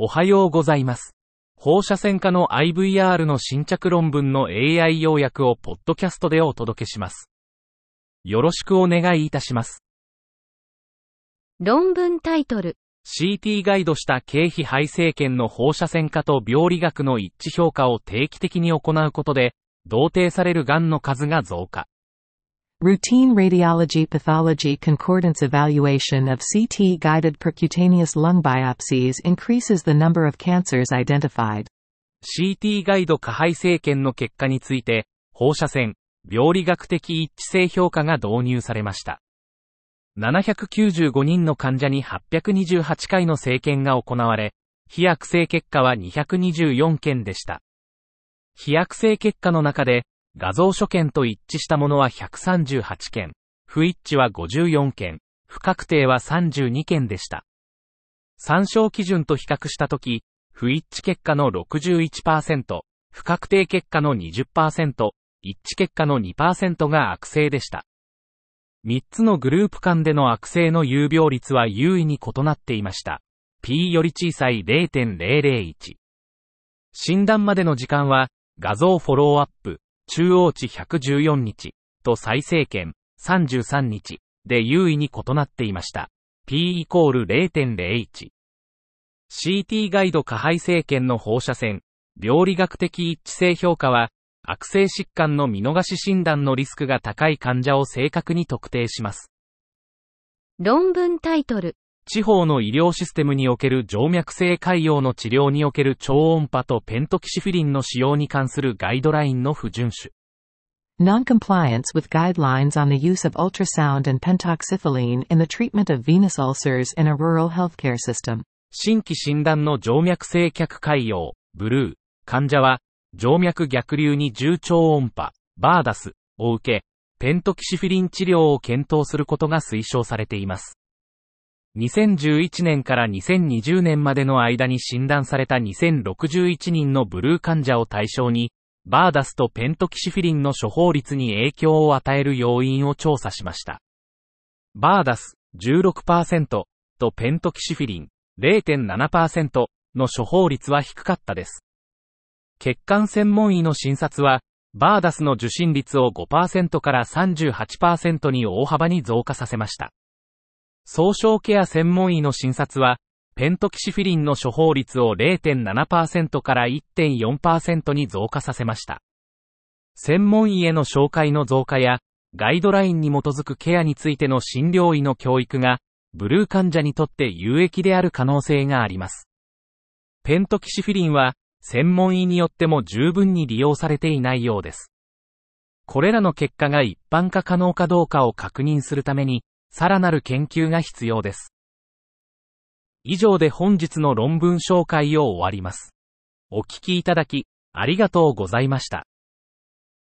おはようございます。放射線科の IVR の新着論文の AI 要約をポッドキャストでお届けします。よろしくお願いいたします。論文タイトル。CT ガイドした経費配生検の放射線科と病理学の一致評価を定期的に行うことで、同定される癌の数が増加。Routine radiology pathology concordance evaluation of CT guided percutaneous lung biopsies increases the number of cancers identified. CT ガイド下配生検の結果について、放射線、病理学的一致性評価が導入されました。795人の患者に828回の生検が行われ、非悪性結果は224件でした。非悪性結果の中で、画像所見と一致したものは138件、不一致は54件、不確定は32件でした。参照基準と比較したとき、不一致結果の61%、不確定結果の20%、一致結果の2%が悪性でした。3つのグループ間での悪性の有病率は優位に異なっていました。P より小さい0.001。診断までの時間は、画像フォローアップ、中央値114日、と再生検33日、で優位に異なっていました。P イコール0.01。CT ガイド下配生検の放射線、病理学的一致性評価は、悪性疾患の見逃し診断のリスクが高い患者を正確に特定します。論文タイトル。地方の医療システムにおける静脈性潰瘍の治療における超音波とペントキシフィリンの使用に関するガイドラインの不遵守。新規診断の静脈性脚潰瘍、ブルー、患者は、静脈逆流に重超音波、バーダス、を受け、ペントキシフィリン治療を検討することが推奨されています。2011年から2020年までの間に診断された2061人のブルー患者を対象に、バーダスとペントキシフィリンの処方率に影響を与える要因を調査しました。バーダス16%とペントキシフィリン0.7%の処方率は低かったです。血管専門医の診察は、バーダスの受診率を5%から38%に大幅に増加させました。総称ケア専門医の診察は、ペントキシフィリンの処方率を0.7%から1.4%に増加させました。専門医への紹介の増加や、ガイドラインに基づくケアについての診療医の教育が、ブルー患者にとって有益である可能性があります。ペントキシフィリンは、専門医によっても十分に利用されていないようです。これらの結果が一般化可能かどうかを確認するために、さらなる研究が必要です。以上で本日の論文紹介を終わります。お聞きいただき、ありがとうございました。